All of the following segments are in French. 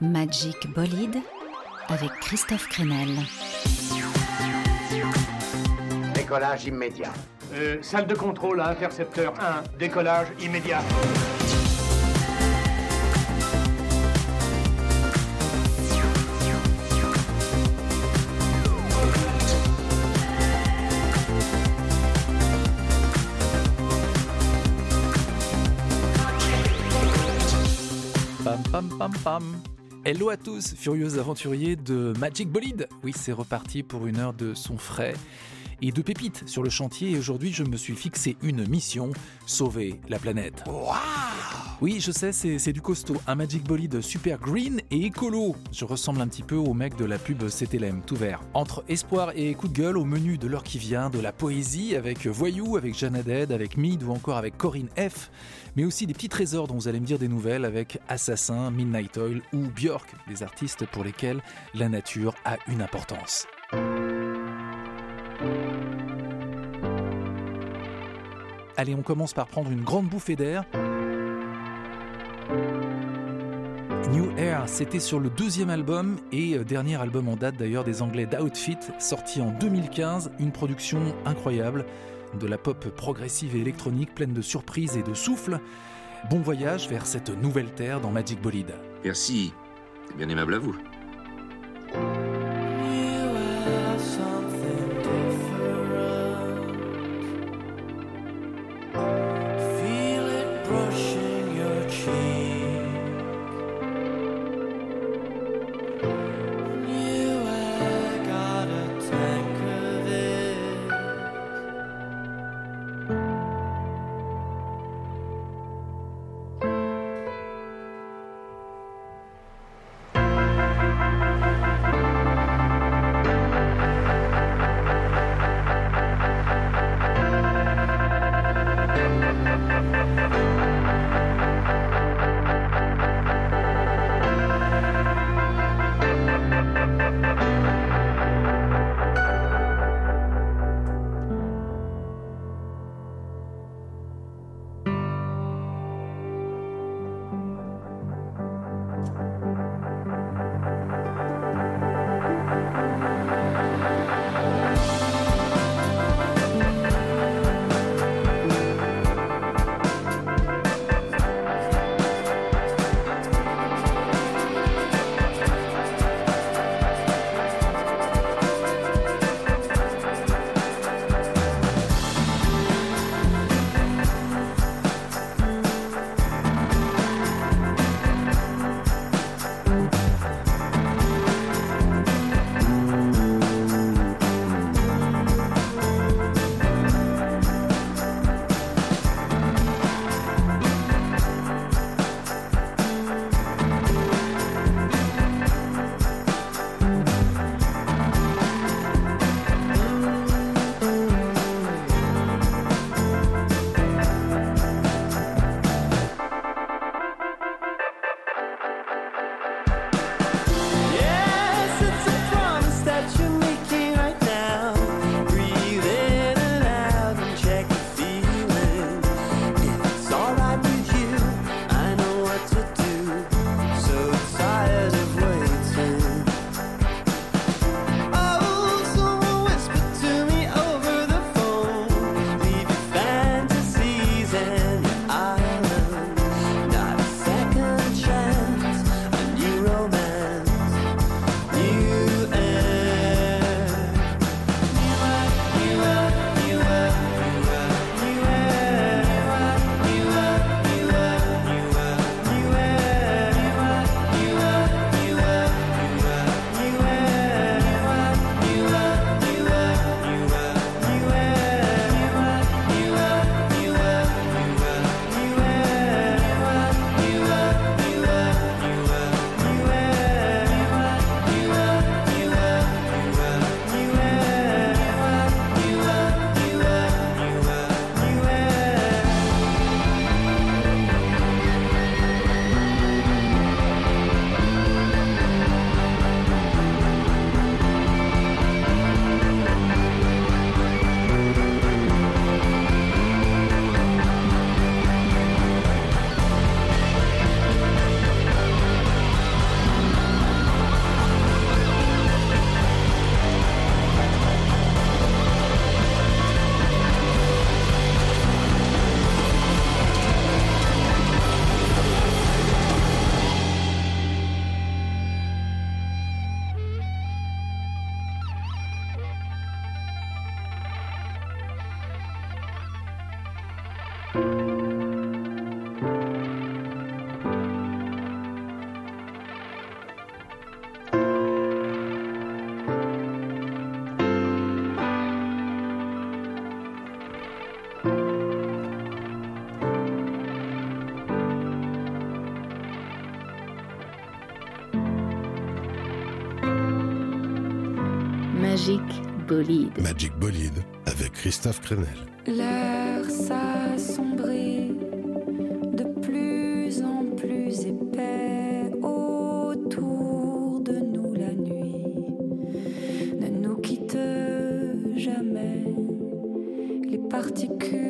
Magic Bolide avec Christophe Crenel. Décollage immédiat. Euh, salle de contrôle à intercepteur 1, décollage immédiat. Pam pam pam pam. Hello à tous, furieux aventuriers de Magic Bolide. Oui, c'est reparti pour une heure de son frais et de pépites sur le chantier. Et aujourd'hui, je me suis fixé une mission sauver la planète. oui, je sais, c'est du costaud. Un Magic Bolide super green et écolo. Je ressemble un petit peu au mec de la pub CTLM, tout vert. Entre espoir et coup de gueule, au menu de l'heure qui vient, de la poésie avec Voyou, avec Jeanne avec Mid ou encore avec Corinne F. Mais aussi des petits trésors dont vous allez me dire des nouvelles avec Assassin, Midnight Oil ou Björk, des artistes pour lesquels la nature a une importance. Allez, on commence par prendre une grande bouffée d'air. New Air, c'était sur le deuxième album et euh, dernier album en date d'ailleurs des Anglais d'Outfit, sorti en 2015, une production incroyable, de la pop progressive et électronique pleine de surprises et de souffle. Bon voyage vers cette nouvelle terre dans Magic Bolide. Merci, bien aimable à vous. Bolide. Magic Bolide avec Christophe Crenel. L'air s'assombrit de plus en plus épais autour de nous la nuit. Ne nous quitte jamais les particules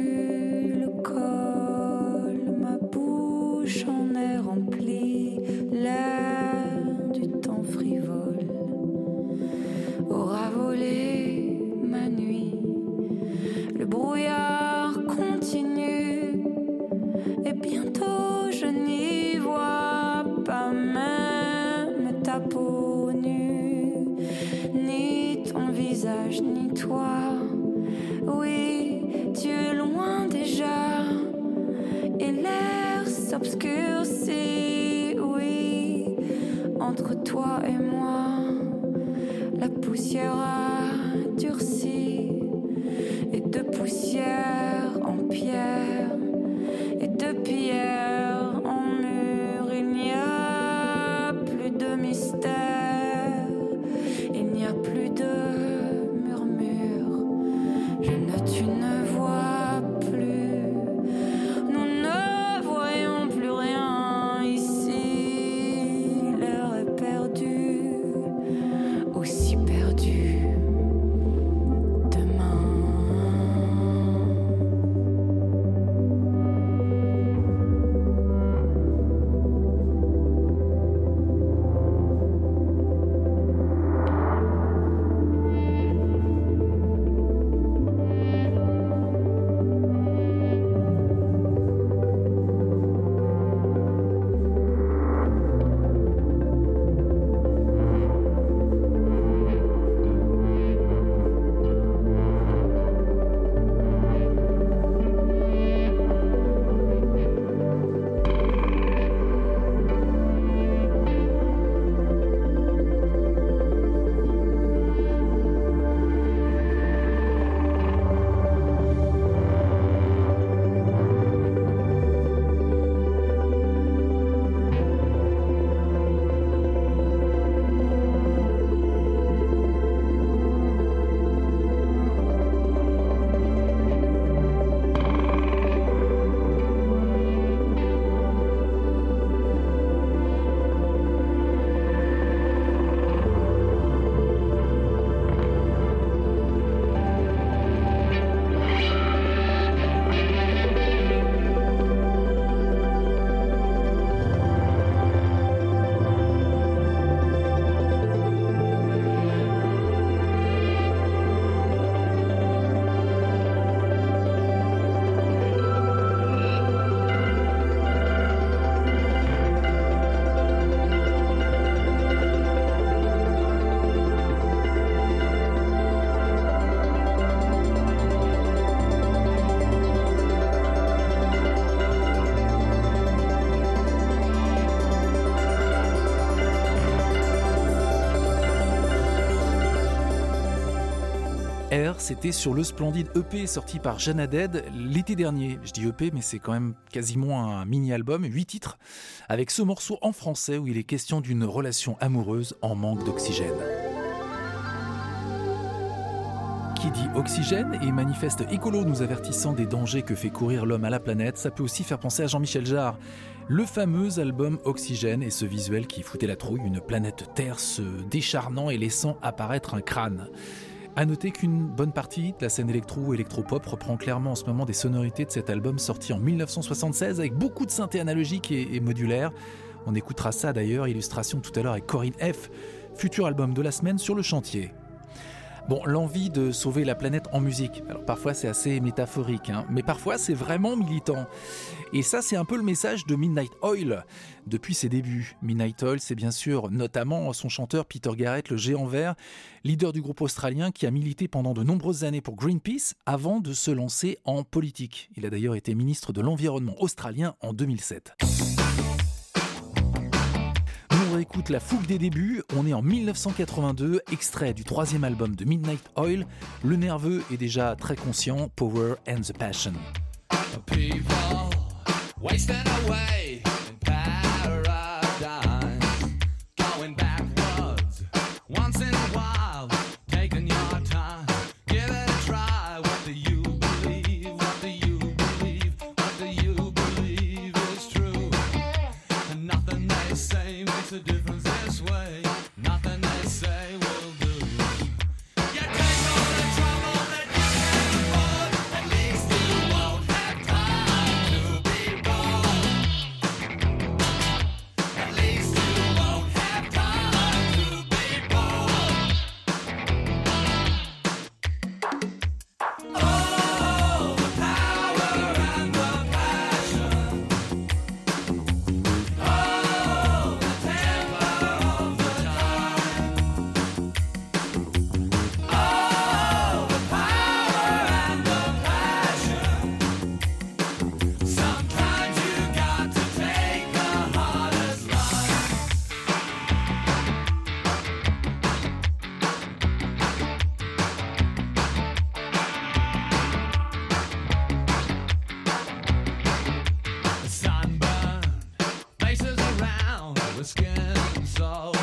C'était sur le splendide EP sorti par Jana Dead l'été dernier. Je dis EP, mais c'est quand même quasiment un mini-album, 8 titres, avec ce morceau en français où il est question d'une relation amoureuse en manque d'oxygène. Qui dit oxygène et manifeste écolo nous avertissant des dangers que fait courir l'homme à la planète, ça peut aussi faire penser à Jean-Michel Jarre. Le fameux album Oxygène et ce visuel qui foutait la trouille, une planète Terre se décharnant et laissant apparaître un crâne. À noter qu'une bonne partie de la scène électro ou électropop reprend clairement en ce moment des sonorités de cet album sorti en 1976 avec beaucoup de synthé analogique et, et modulaire. On écoutera ça d'ailleurs, illustration tout à l'heure avec Corinne F, futur album de la semaine sur le chantier. Bon, l'envie de sauver la planète en musique. Alors parfois c'est assez métaphorique, hein, mais parfois c'est vraiment militant. Et ça c'est un peu le message de Midnight Oil depuis ses débuts. Midnight Oil, c'est bien sûr notamment son chanteur Peter Garrett, le géant vert, leader du groupe australien qui a milité pendant de nombreuses années pour Greenpeace avant de se lancer en politique. Il a d'ailleurs été ministre de l'Environnement australien en 2007 écoute la fougue des débuts, on est en 1982, extrait du troisième album de Midnight Oil. Le nerveux est déjà très conscient, Power and the Passion. The skin's and.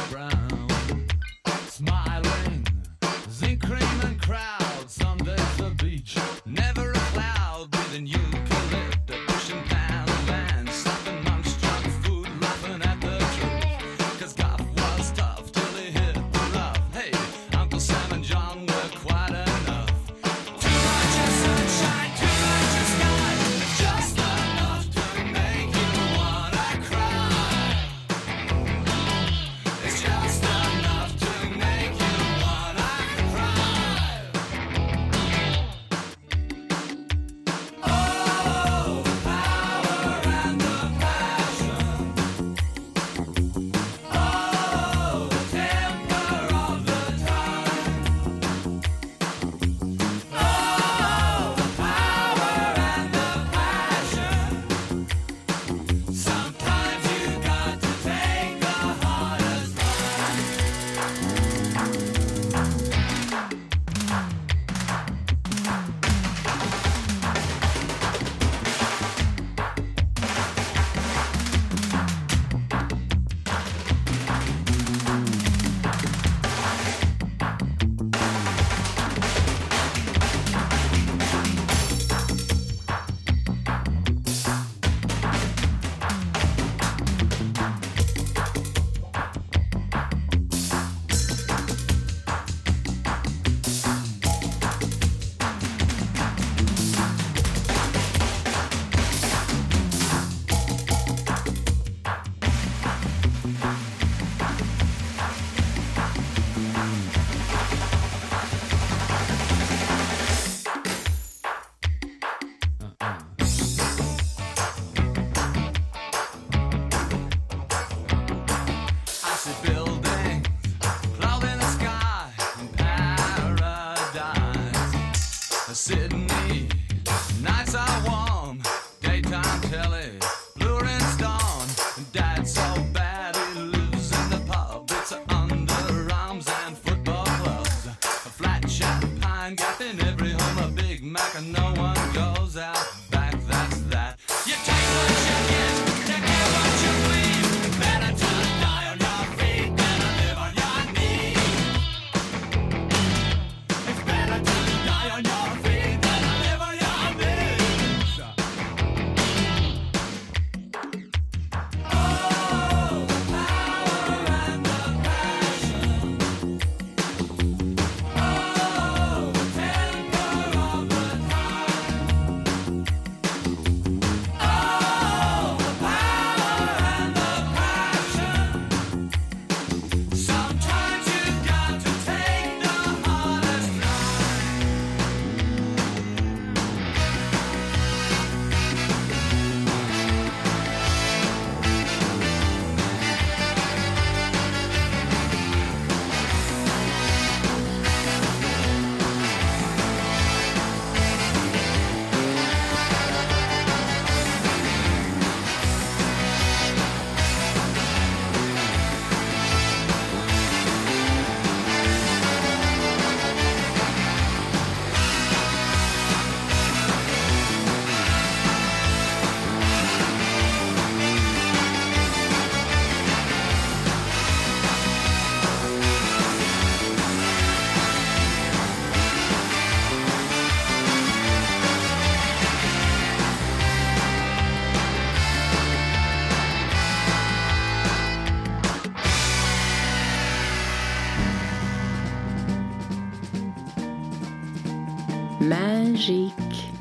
Magique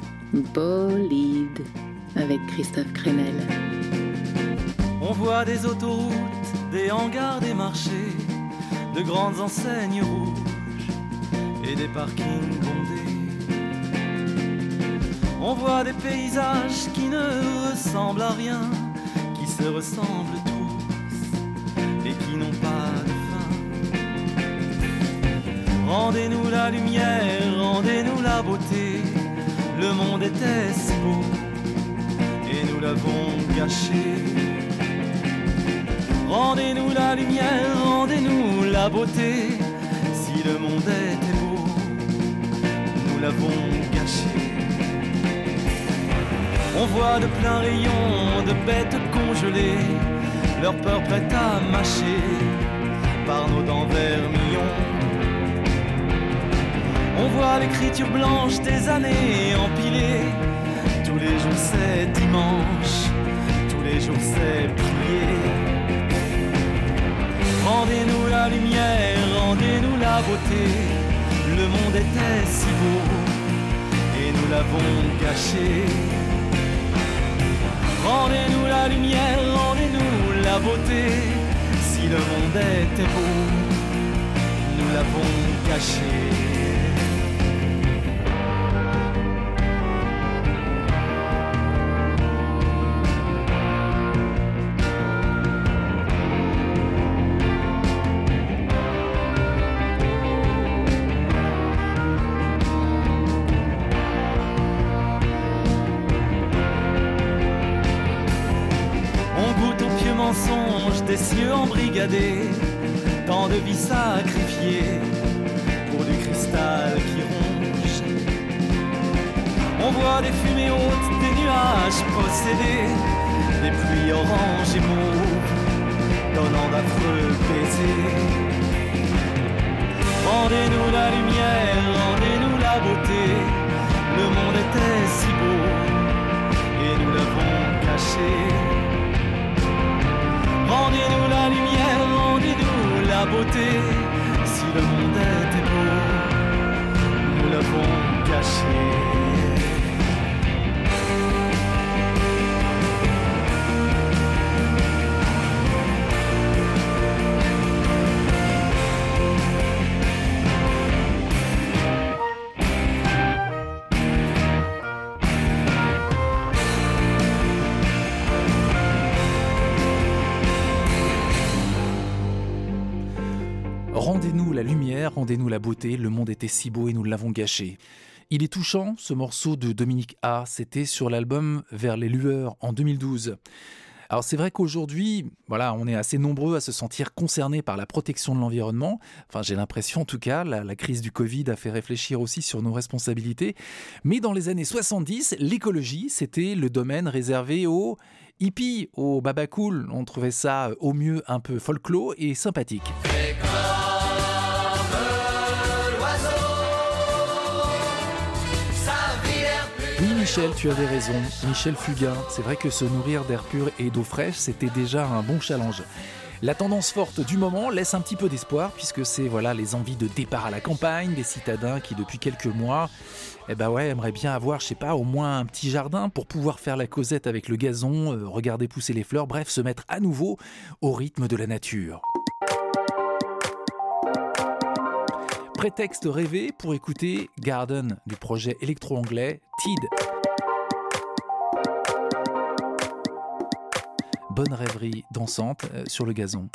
bolide avec Christophe Crenel. On voit des autoroutes, des hangars, des marchés, de grandes enseignes rouges et des parkings bondés. On voit des paysages qui ne ressemblent à rien, qui se ressemblent Rendez-nous la lumière, rendez-nous la beauté. Le monde était beau et nous l'avons gâché. Rendez-nous la lumière, rendez-nous la beauté. Si le monde était beau, nous l'avons gâché. On voit de pleins rayons de bêtes congelées leur peur prête à mâcher par nos dents vermillons. On voit l'écriture blanche des années empilées. Tous les jours c'est dimanche, tous les jours c'est prier. Rendez-nous la lumière, rendez-nous la beauté. Le monde était si beau et nous l'avons gâché. Rendez-nous la lumière, rendez-nous la beauté. Si le monde était beau, nous l'avons caché. Tant de vies sacrifiées pour du cristal qui ronge. On voit des fumées hautes, des nuages possédés, des pluies oranges et mauves, donnant d'affreux baisers. Rendez-nous la lumière, rendez-nous la beauté, le monde était si beau et nous l'avons caché. Rendez-nous la lumière, rendez-nous la beauté. Si le monde était beau, nous l'avons caché. Rendez-nous la beauté, le monde était si beau et nous l'avons gâché. Il est touchant, ce morceau de Dominique A, c'était sur l'album Vers les lueurs en 2012. Alors c'est vrai qu'aujourd'hui, voilà, on est assez nombreux à se sentir concernés par la protection de l'environnement. Enfin, j'ai l'impression en tout cas, la, crise du Covid a fait réfléchir aussi sur nos responsabilités. Mais dans les années 70, l'écologie, c'était le domaine réservé aux hippies, aux babacool. On trouvait ça au mieux un peu folklore et sympathique. Michel, tu avais raison. Michel Fugain, c'est vrai que se nourrir d'air pur et d'eau fraîche, c'était déjà un bon challenge. La tendance forte du moment laisse un petit peu d'espoir puisque c'est voilà les envies de départ à la campagne des citadins qui depuis quelques mois eh ben ouais, aimeraient bien avoir, je sais pas, au moins un petit jardin pour pouvoir faire la causette avec le gazon, euh, regarder pousser les fleurs, bref, se mettre à nouveau au rythme de la nature. Prétexte rêvé pour écouter Garden du projet électro-anglais Tide. Bonne rêverie dansante euh, sur le gazon.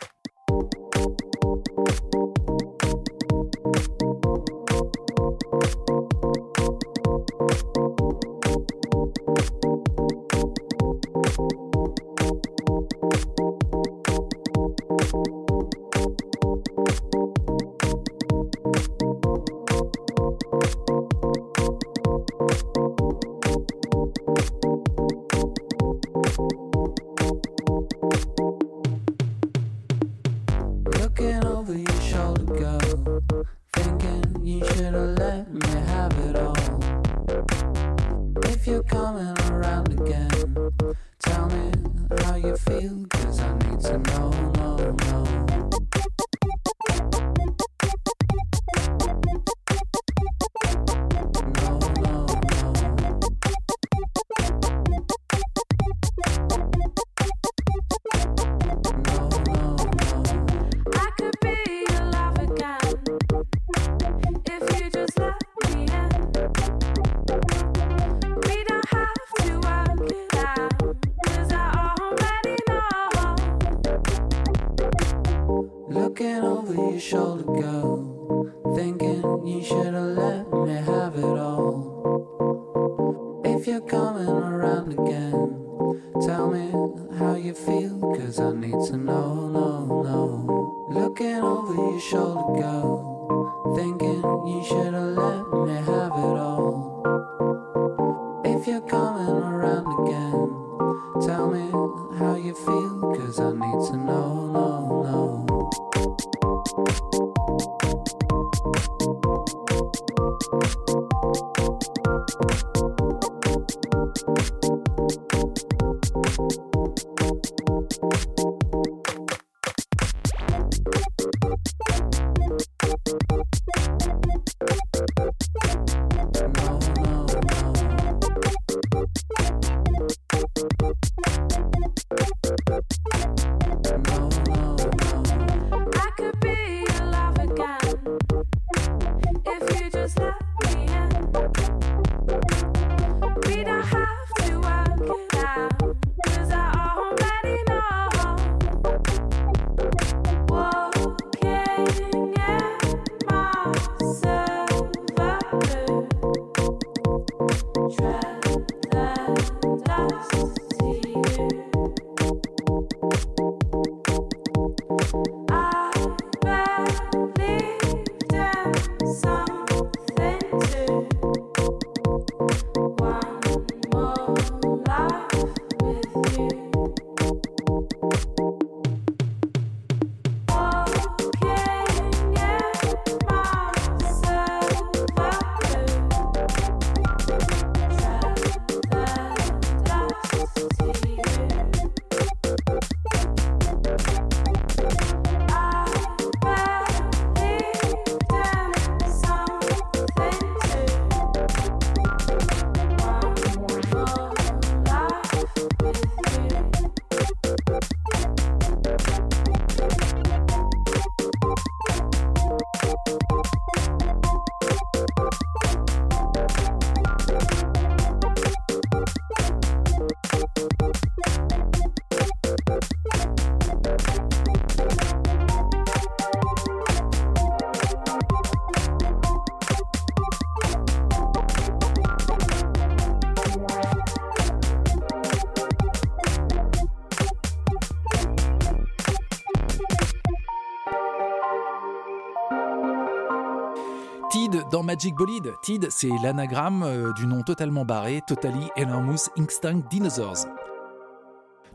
Magic. Tid, c'est l'anagramme euh, du nom totalement barré Totally Enormous Instinct Dinosaurs.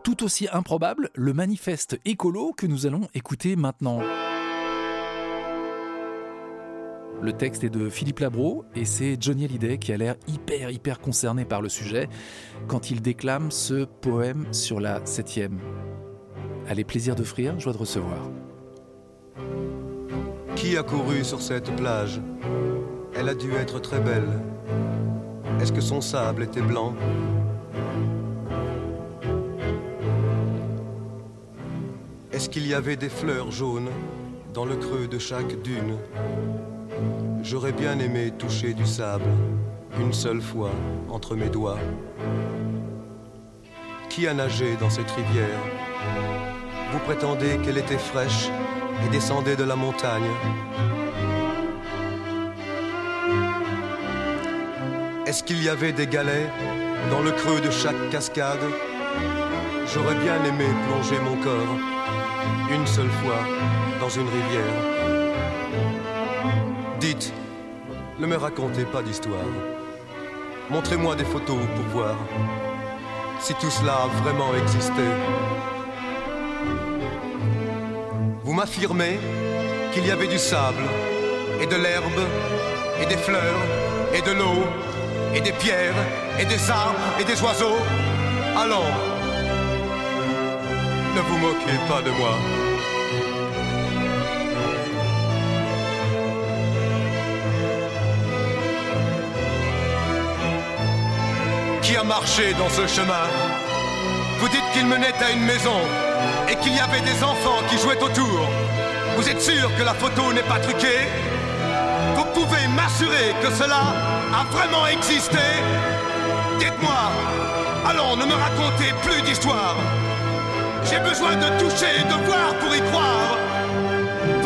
Tout aussi improbable, le manifeste écolo que nous allons écouter maintenant. Le texte est de Philippe Labro et c'est Johnny Hallyday qui a l'air hyper hyper concerné par le sujet quand il déclame ce poème sur la septième. Allez, plaisir d'offrir, joie de recevoir. Qui a couru sur cette plage? Elle a dû être très belle. Est-ce que son sable était blanc? Est-ce qu'il y avait des fleurs jaunes dans le creux de chaque dune? J'aurais bien aimé toucher du sable une seule fois entre mes doigts. Qui a nagé dans cette rivière? Vous prétendez qu'elle était fraîche et descendait de la montagne Est-ce qu'il y avait des galets dans le creux de chaque cascade? J'aurais bien aimé plonger mon corps une seule fois dans une rivière. Dites, ne me racontez pas d'histoire. Montrez-moi des photos pour voir si tout cela a vraiment existé. Vous m'affirmez qu'il y avait du sable et de l'herbe et des fleurs et de l'eau et des pierres et des arbres et des oiseaux. Allons, ne vous moquez pas de moi. Qui a marché dans ce chemin? Vous dites qu'il menait à une maison et qu'il y avait des enfants qui jouaient autour. Vous êtes sûr que la photo n'est pas truquée? Vous pouvez m'assurer que cela a vraiment existé? Dites-moi, allons, ne me racontez plus d'histoire. J'ai besoin de toucher de voir pour y croire.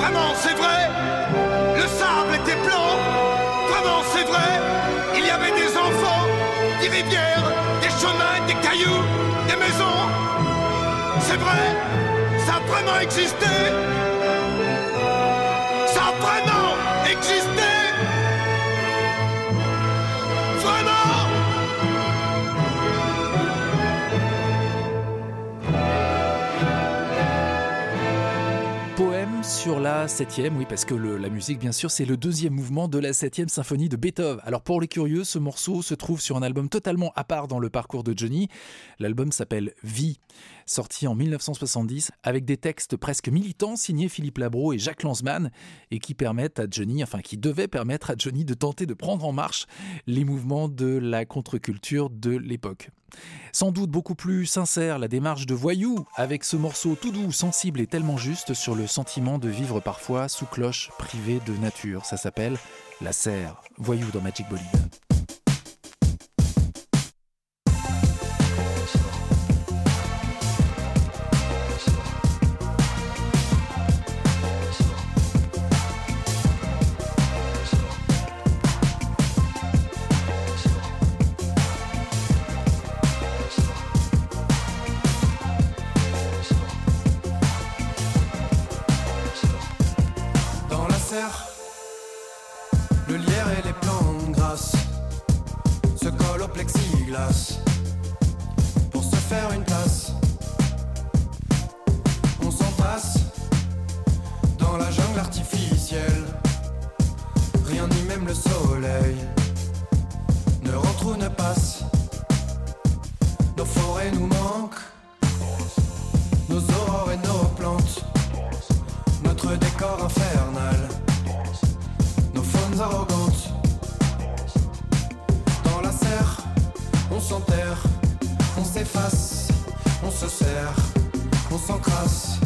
Vraiment, c'est vrai? Le sable était blanc. Vraiment, c'est vrai? Il y avait des enfants, des rivières, des chemins, des cailloux, des maisons. C'est vrai? Ça a vraiment existé? Ça a vraiment existé? Septième, oui, parce que la musique, bien sûr, c'est le deuxième mouvement de la septième symphonie de Beethoven. Alors pour les curieux, ce morceau se trouve sur un album totalement à part dans le parcours de Johnny. L'album s'appelle Vie, sorti en 1970, avec des textes presque militants signés Philippe Labro et Jacques Lanzmann, et qui permettent à Johnny, enfin qui devaient permettre à Johnny de tenter de prendre en marche les mouvements de la contre-culture de l'époque. Sans doute beaucoup plus sincère la démarche de Voyou, avec ce morceau tout doux, sensible et tellement juste sur le sentiment de vivre parfois sous cloche privée de nature. Ça s'appelle La Serre. Voyou dans Magic Bolide. Le lierre et les plantes grasses se collent au plexiglas. Pour se faire une place. On s'entasse dans la jungle artificielle. Rien ni même le soleil. Ne rentre ou ne passe. Nos forêts nous manquent, nos aurores et nos plantes. Notre décor infernal, arrogantes. Dans la serre, on s'enterre, on s'efface, on se serre, on s'encrasse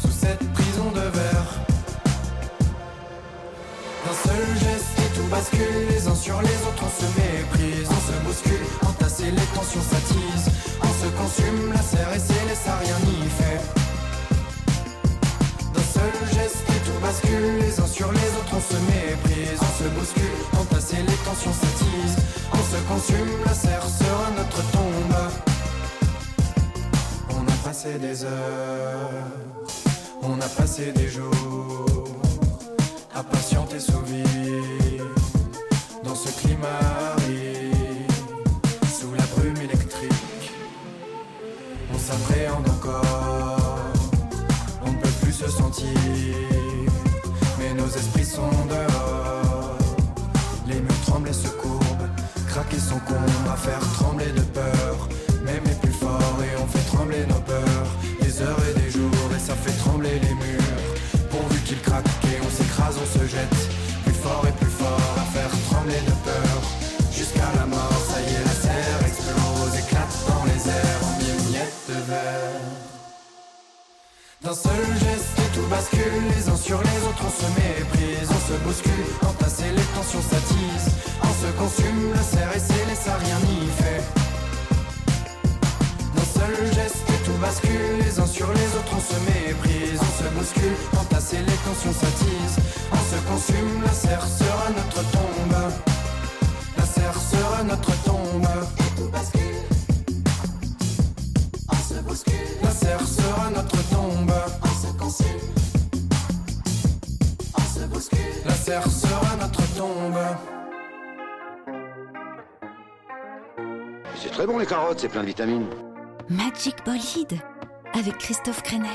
sous cette prison de verre. D'un seul geste et tout bascule, les uns sur les autres on se méprise, on se bouscule, entasser les tensions s'attisent, on se consume, la serre et ses laisse à rien n'y fait. D'un seul geste bascule, les uns sur les autres on se méprise, on se bouscule, entasser les tensions s'attisent, on se consume, la serre sera notre tombe. On a passé des heures, on a passé des jours, à patienter sous vie, dans ce climat sous la brume électrique, on s'appréhende encore on ne peut plus se sentir, nos esprits sont dehors. Les murs tremblent et se courbent, craquent et s'encombrent à faire trembler de peur. Même les plus forts et on fait trembler nos peurs. Des heures et des jours et ça fait trembler les murs. Pourvu qu'ils craquent et on s'écrase, on se jette. Plus fort et plus fort à faire trembler de peur. Jusqu'à la mort, ça y est, la serre explose, éclate dans les airs en mille miettes de verre. D'un seul geste tout bascule, les uns sur les autres bouscule, entasser les tensions s'attisent, on se consume, la serre et ses laisse à rien n'y fait. D'un seul geste tout bascule, les uns sur les autres on se méprise, on se bouscule, entasser les tensions s'attisent, on se consume, la serre sera notre tombe. Très bon les carottes, c'est plein de vitamines. Magic Bolide avec Christophe Crenel.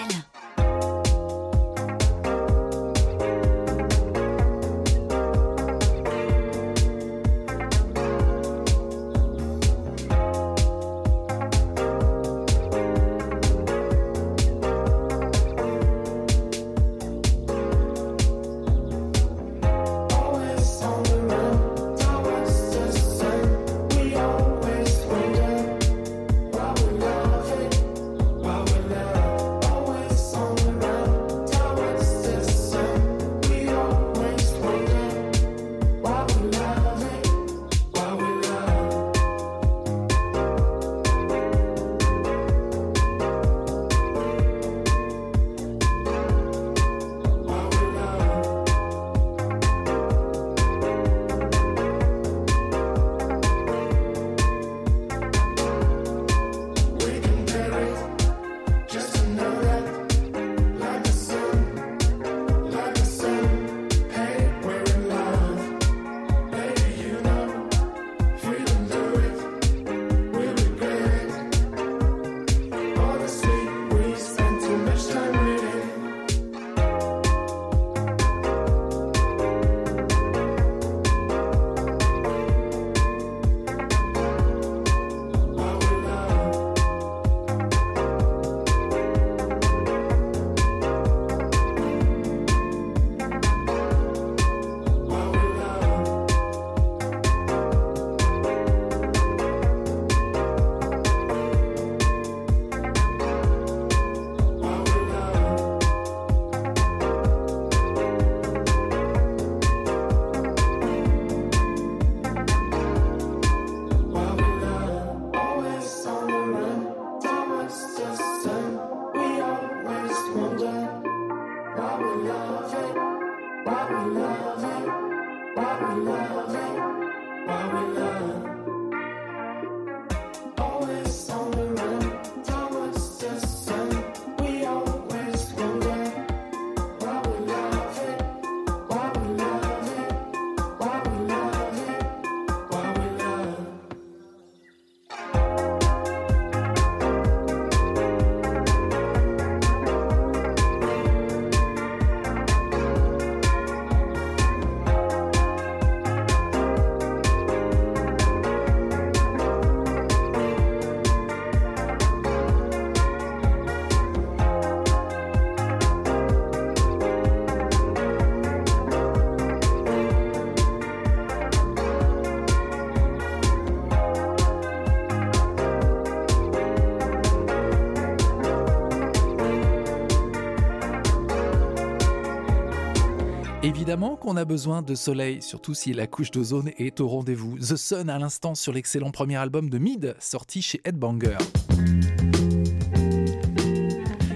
Évidemment qu'on a besoin de soleil, surtout si la couche d'ozone est au rendez-vous. The Sun à l'instant sur l'excellent premier album de Mid, sorti chez Headbanger.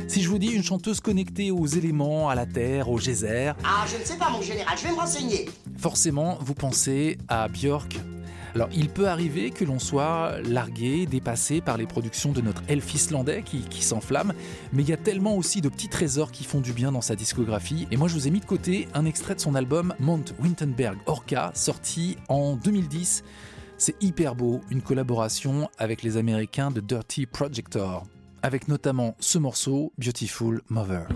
Si je vous dis une chanteuse connectée aux éléments, à la terre, au geyser, Ah, je ne sais pas, mon général, je vais me renseigner. forcément vous pensez à Björk. Alors il peut arriver que l'on soit largué, dépassé par les productions de notre elfe islandais qui, s'enflamme, mais il y a tellement aussi de petits trésors qui font du bien dans sa discographie. Et moi je vous ai mis de côté un extrait de son album Mount Wintenberg Orca, sorti en 2010. C'est hyper beau, une collaboration avec les Américains de Dirty Projector, avec notamment ce morceau Beautiful Mother.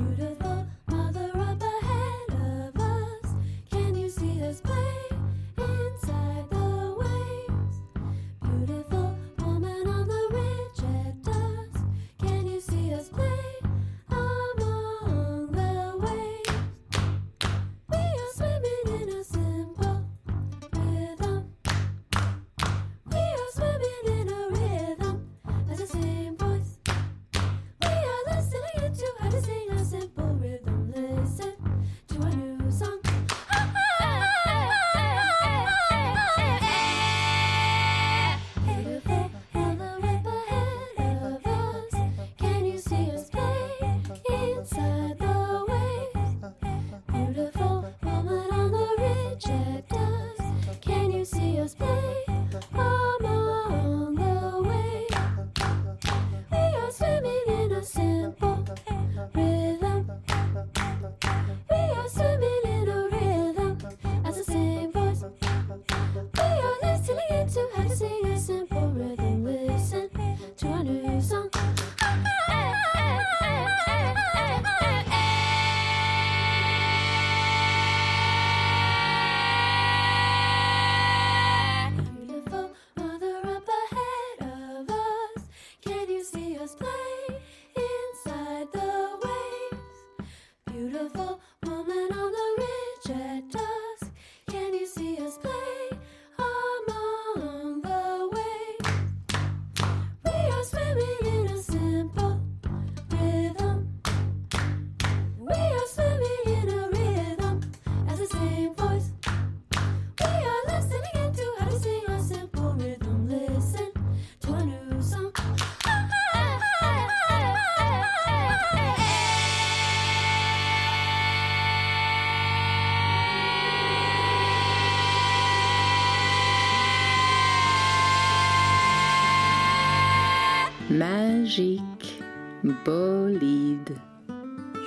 Bolide.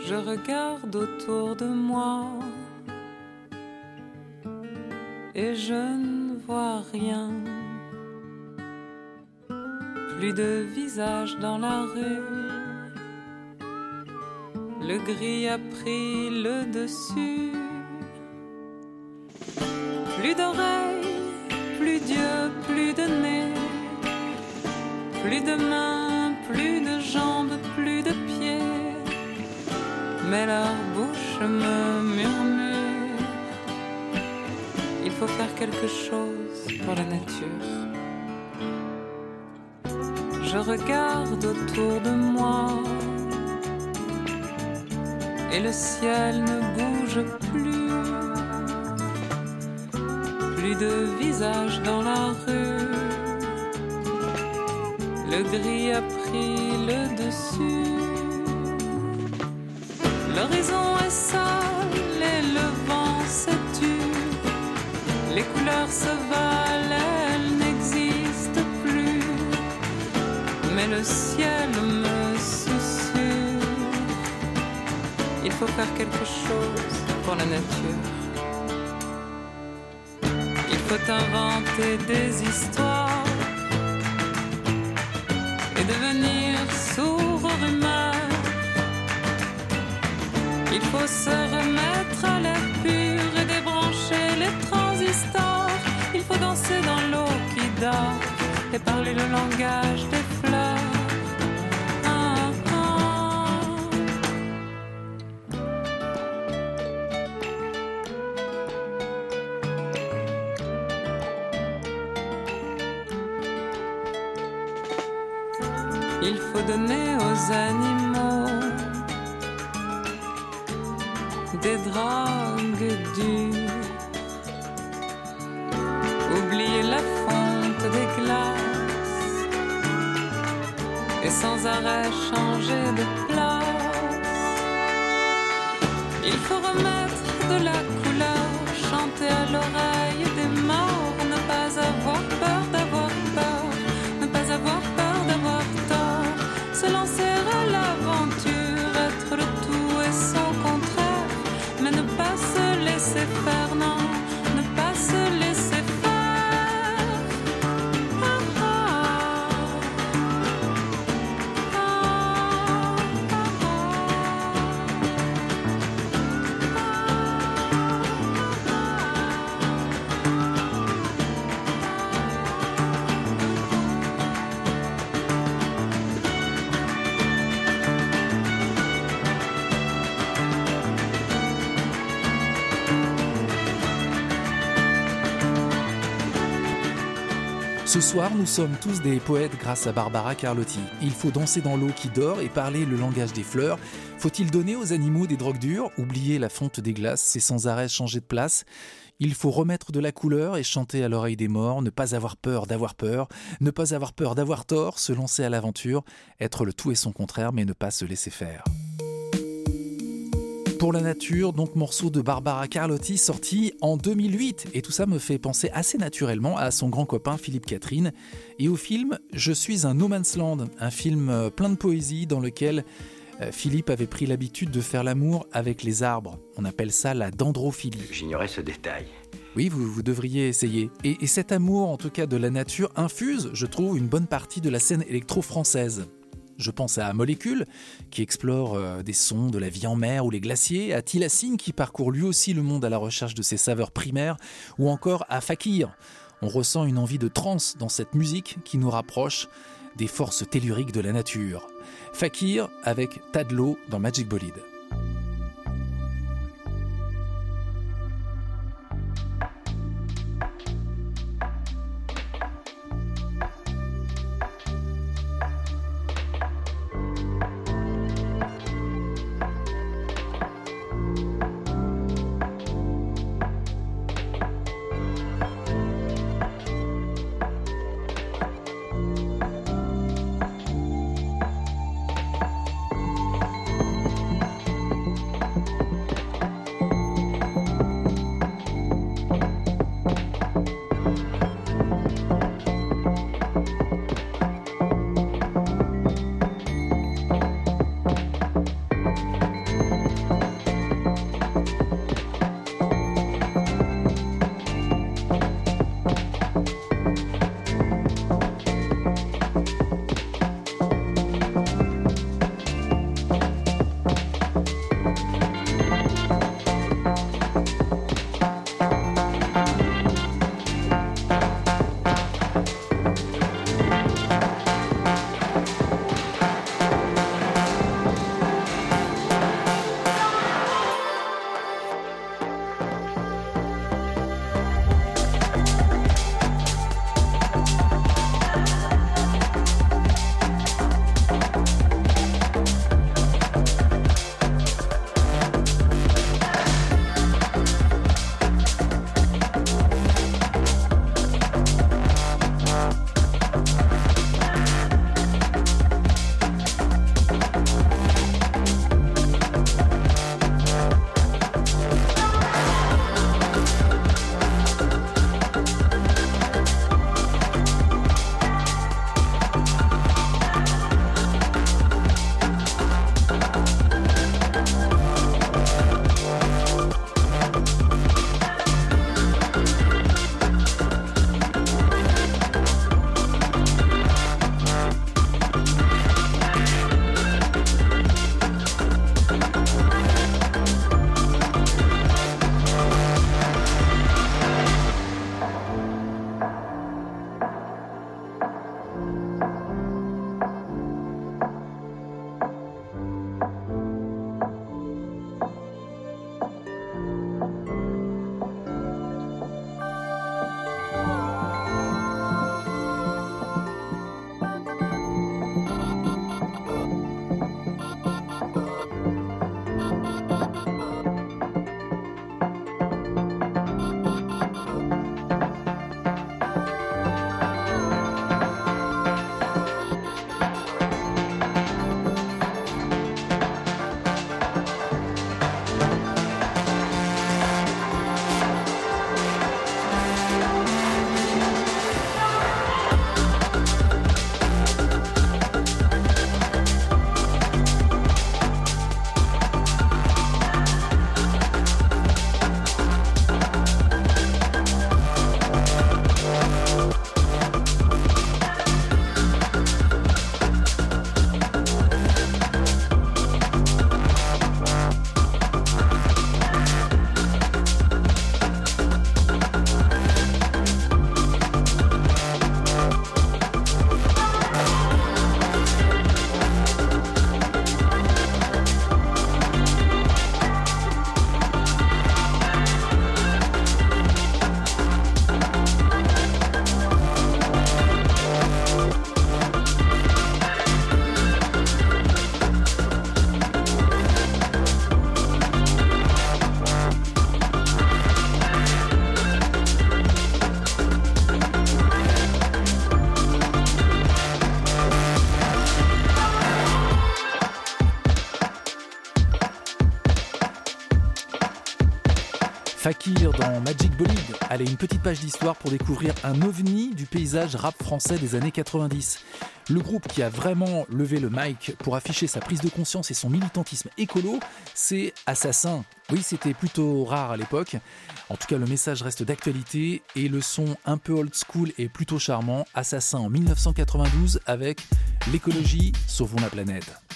Je regarde autour de moi et je ne vois rien. Plus de visage dans la rue. Le gris a pris le dessus. Plus d'oreilles, plus d'yeux, plus de nez. Plus de mains, plus de jambes, plus de pieds. Mais leur bouche me murmure. Il faut faire quelque chose pour la nature. Je regarde autour de moi et le ciel ne bouge plus. Plus de visage dans la rue. Le gris a le dessus. L'horizon est sale et le vent se tue. Les Perceval, elle n'existe plus, mais le ciel me susurre. Il faut faire quelque chose pour la nature. Il faut inventer des histoires devenir sourd aux. Il faut se remettre à l'air pur et débrancher les transistors. Il faut danser dans l'eau qui dort et parler le langage des Ce soir, nous sommes tous des poètes grâce à Barbara Carlotti. Il faut danser dans l'eau qui dort et parler le langage des fleurs. Faut-il donner aux animaux des drogues dures Oublier la fonte des glaces et sans arrêt changer de place? Il faut remettre de la couleur et chanter à l'oreille des morts, ne pas avoir peur d'avoir peur, ne pas avoir peur d'avoir tort, se lancer à l'aventure, être le tout et son contraire, mais ne pas se laisser faire. Pour la nature, donc morceau de Barbara Carlotti sorti en 2008. Et tout ça me fait penser assez naturellement à son grand copain Philippe Catherine et au film Je suis un no man's land, un film euh, plein de poésie dans lequel euh, Philippe avait pris l'habitude de faire l'amour avec les arbres. On appelle ça la dendrophilie. J'ignorais ce détail. Oui, vous, vous devriez essayer. Et, et cet amour, en tout cas de la nature, infuse, je trouve, une bonne partie de la scène électro-française. Je pense à Molécule, qui explore euh, des sons de la vie en mer ou les glaciers, à Tilassine, qui parcourt lui aussi le monde à la recherche de ses saveurs primaires, ou encore à Fakir. On ressent une envie de transe dans cette musique qui nous rapproche des forces telluriques de la nature. Fakir avec Tadlo dans Magic Bolide. Allez, une petite page d'histoire pour découvrir un ovni du paysage rap français des années 90. Le groupe qui a vraiment levé le mic pour afficher sa prise de conscience et son militantisme écolo, c'est Assassin. Oui, c'était plutôt rare à l'époque. En tout cas, le message reste d'actualité et le son un peu old school et plutôt charmant. Assassin en 1992 avec L'écologie, sauvons la planète.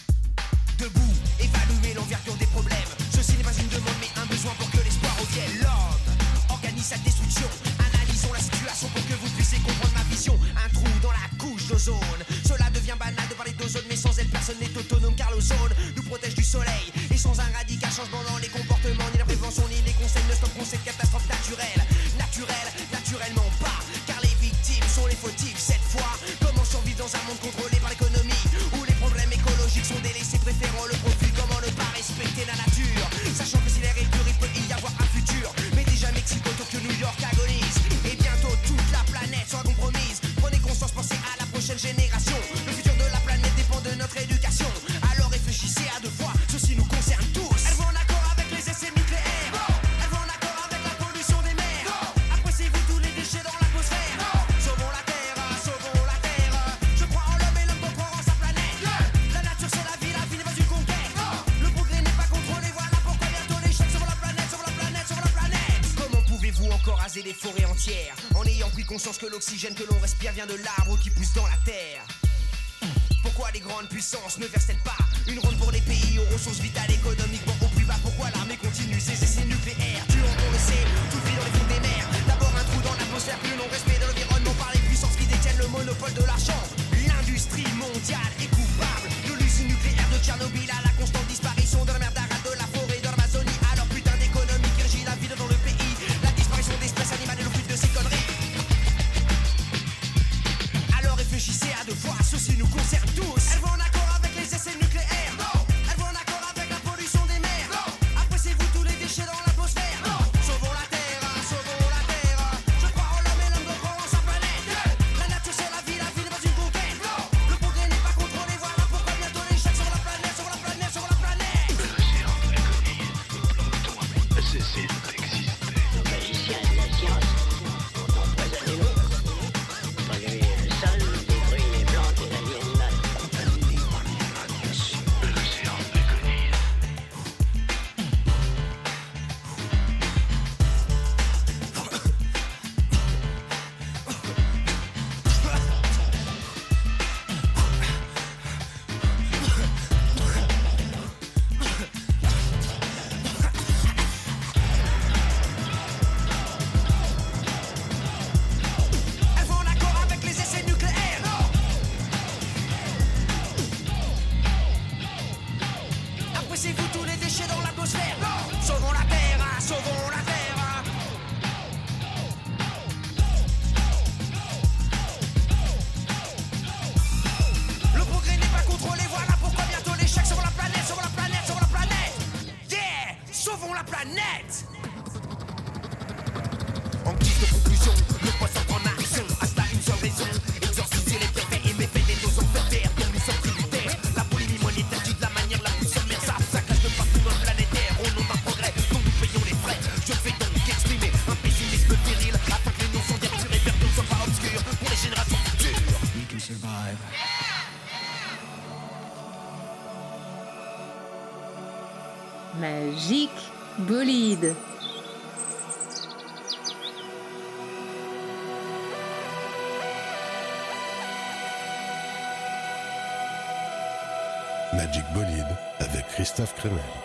vient de là. Turner.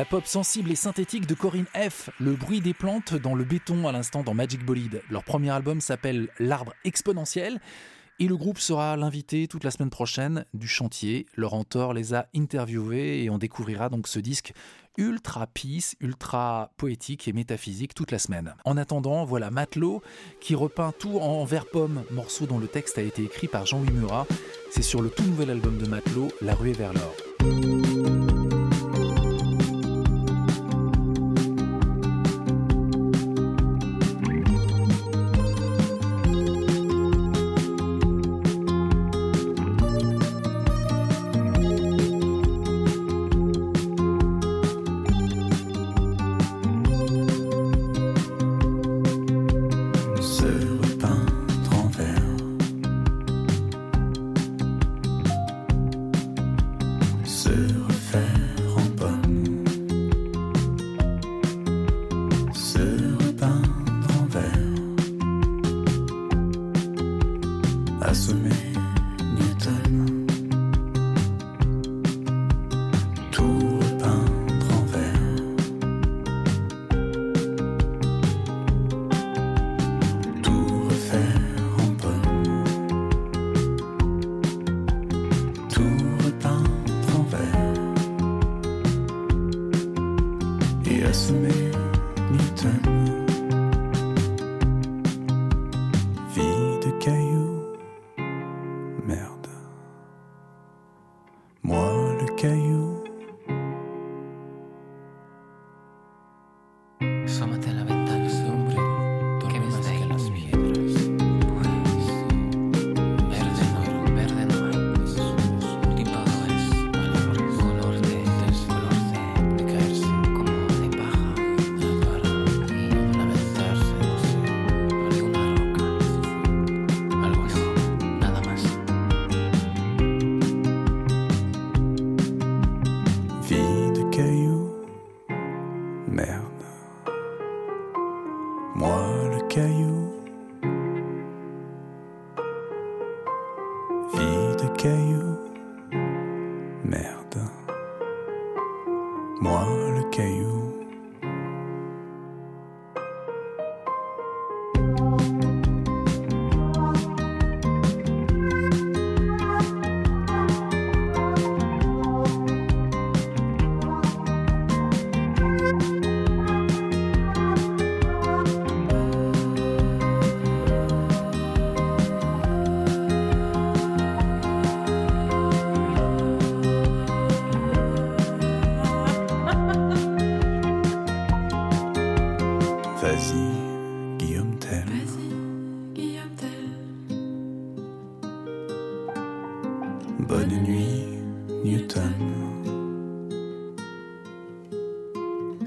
La pop sensible et synthétique de Corinne F, le bruit des plantes dans le béton à l'instant dans Magic Bolide. Leur premier album s'appelle L'arbre exponentiel et le groupe sera l'invité toute la semaine prochaine du chantier. Laurent Thor les a interviewés et on découvrira donc ce disque ultra peace, ultra poétique et métaphysique toute la semaine. En attendant, voilà Matelot qui repeint tout en vert pomme, morceau dont le texte a été écrit par Jean-Louis Murat. C'est sur le tout nouvel album de Matelot, La rue vers l'or.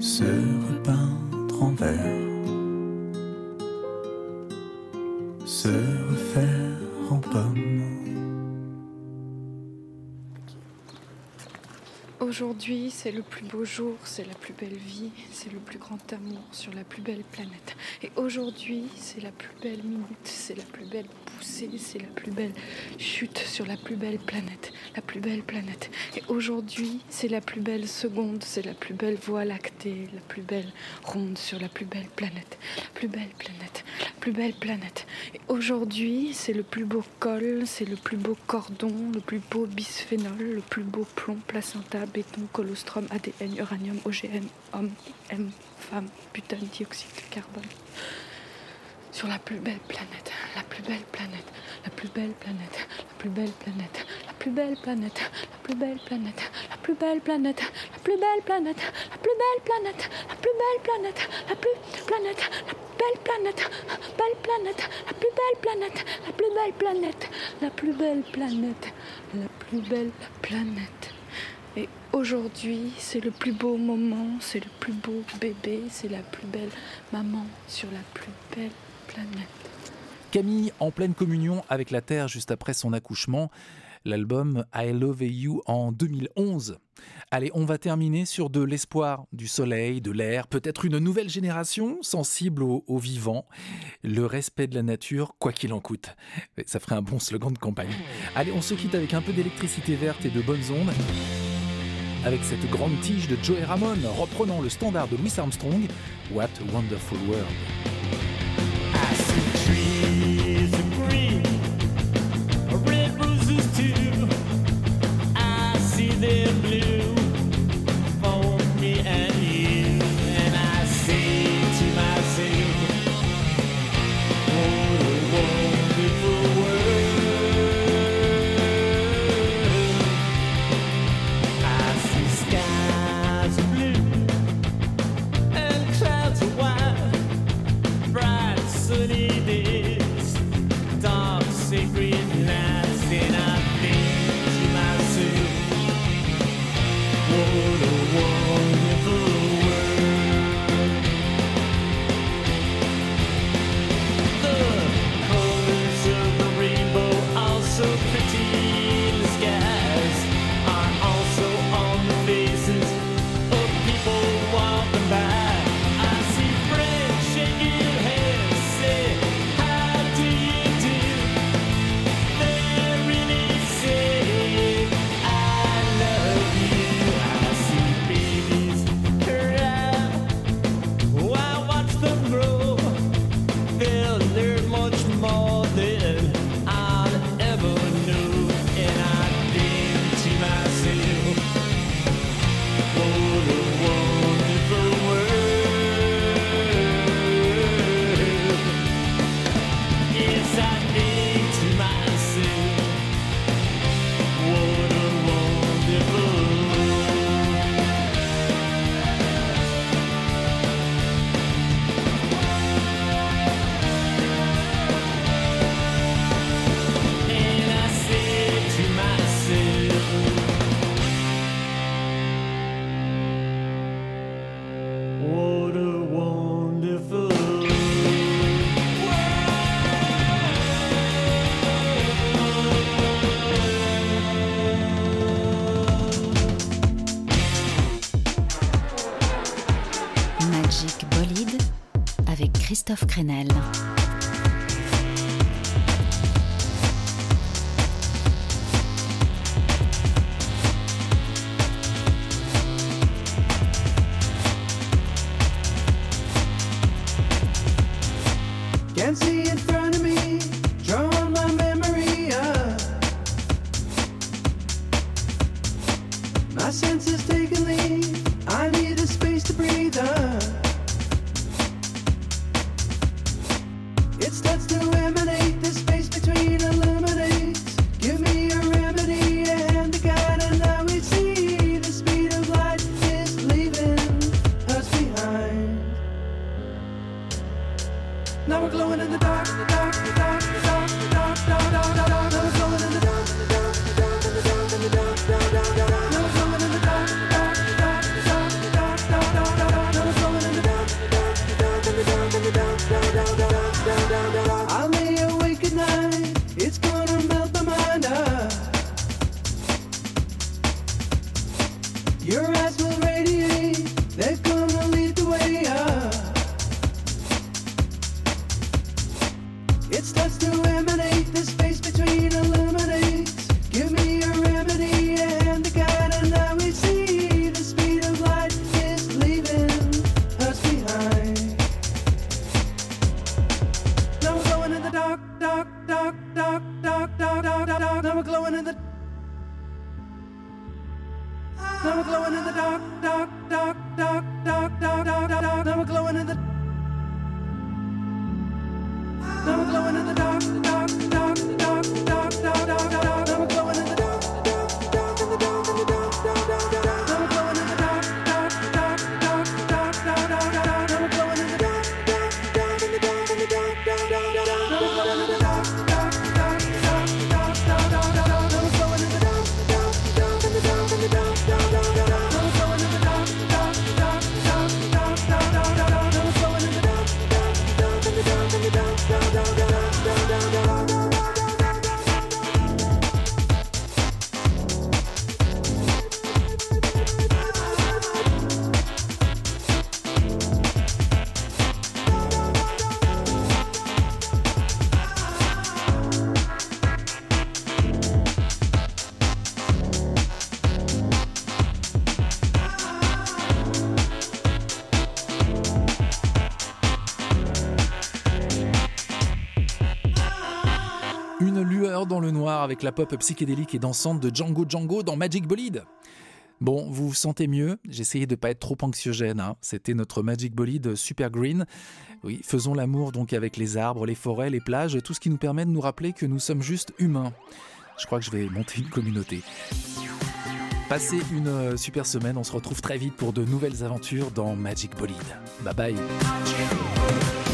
Se repeindre en vert. Se refaire en pomme. Aujourd'hui, c'est le plus beau jour, c'est la plus belle vie, c'est le plus grand amour sur la plus belle planète. Et aujourd'hui, c'est la plus belle minute, c'est la plus belle poussée, c'est la plus belle chute sur la plus belle planète, la plus belle planète. Et aujourd'hui, c'est la plus belle seconde, c'est la plus belle voie lactée, la plus belle ronde sur la plus belle planète, la plus belle planète, la plus belle planète. Et aujourd'hui, c'est le plus beau col, c'est le plus beau cordon, le plus beau bisphénol, le plus beau plomb, placenta, béton, colostrum, ADN, uranium, OGM, homme, M, femme, butane, dioxyde de carbone. Sur la plus belle planète, la plus belle planète, la plus belle planète, la plus belle planète, la plus belle planète, la plus belle planète, la plus belle planète, la plus belle planète, la plus belle planète, la plus belle planète, la plus planète, la belle planète, belle planète, la plus belle planète, la plus belle planète, la plus belle planète, la plus belle planète. Et aujourd'hui, c'est le plus beau moment, c'est le plus beau bébé, c'est la plus belle maman sur la plus belle planète. Camille en pleine communion avec la Terre juste après son accouchement. L'album I Love You en 2011. Allez, on va terminer sur de l'espoir, du soleil, de l'air, peut-être une nouvelle génération sensible au, au vivant, le respect de la nature, quoi qu'il en coûte. Ça ferait un bon slogan de campagne. Allez, on se quitte avec un peu d'électricité verte et de bonnes ondes avec cette grande tige de Joey Ramone reprenant le standard de Louis Armstrong, What a Wonderful World. énergique bolide avec Christophe Crenel. avec la pop psychédélique et dansante de Django Django dans Magic Bolide. Bon, vous vous sentez mieux? J'essayais de ne pas être trop anxiogène. Hein. C'était notre Magic Bolide Super Green. Oui, faisons l'amour donc avec les arbres, les forêts, les plages, tout ce qui nous permet de nous rappeler que nous sommes juste humains. Je crois que je vais monter une communauté. Passez une euh, super semaine, on se retrouve très vite pour de nouvelles aventures dans Magic Bolide. Bye bye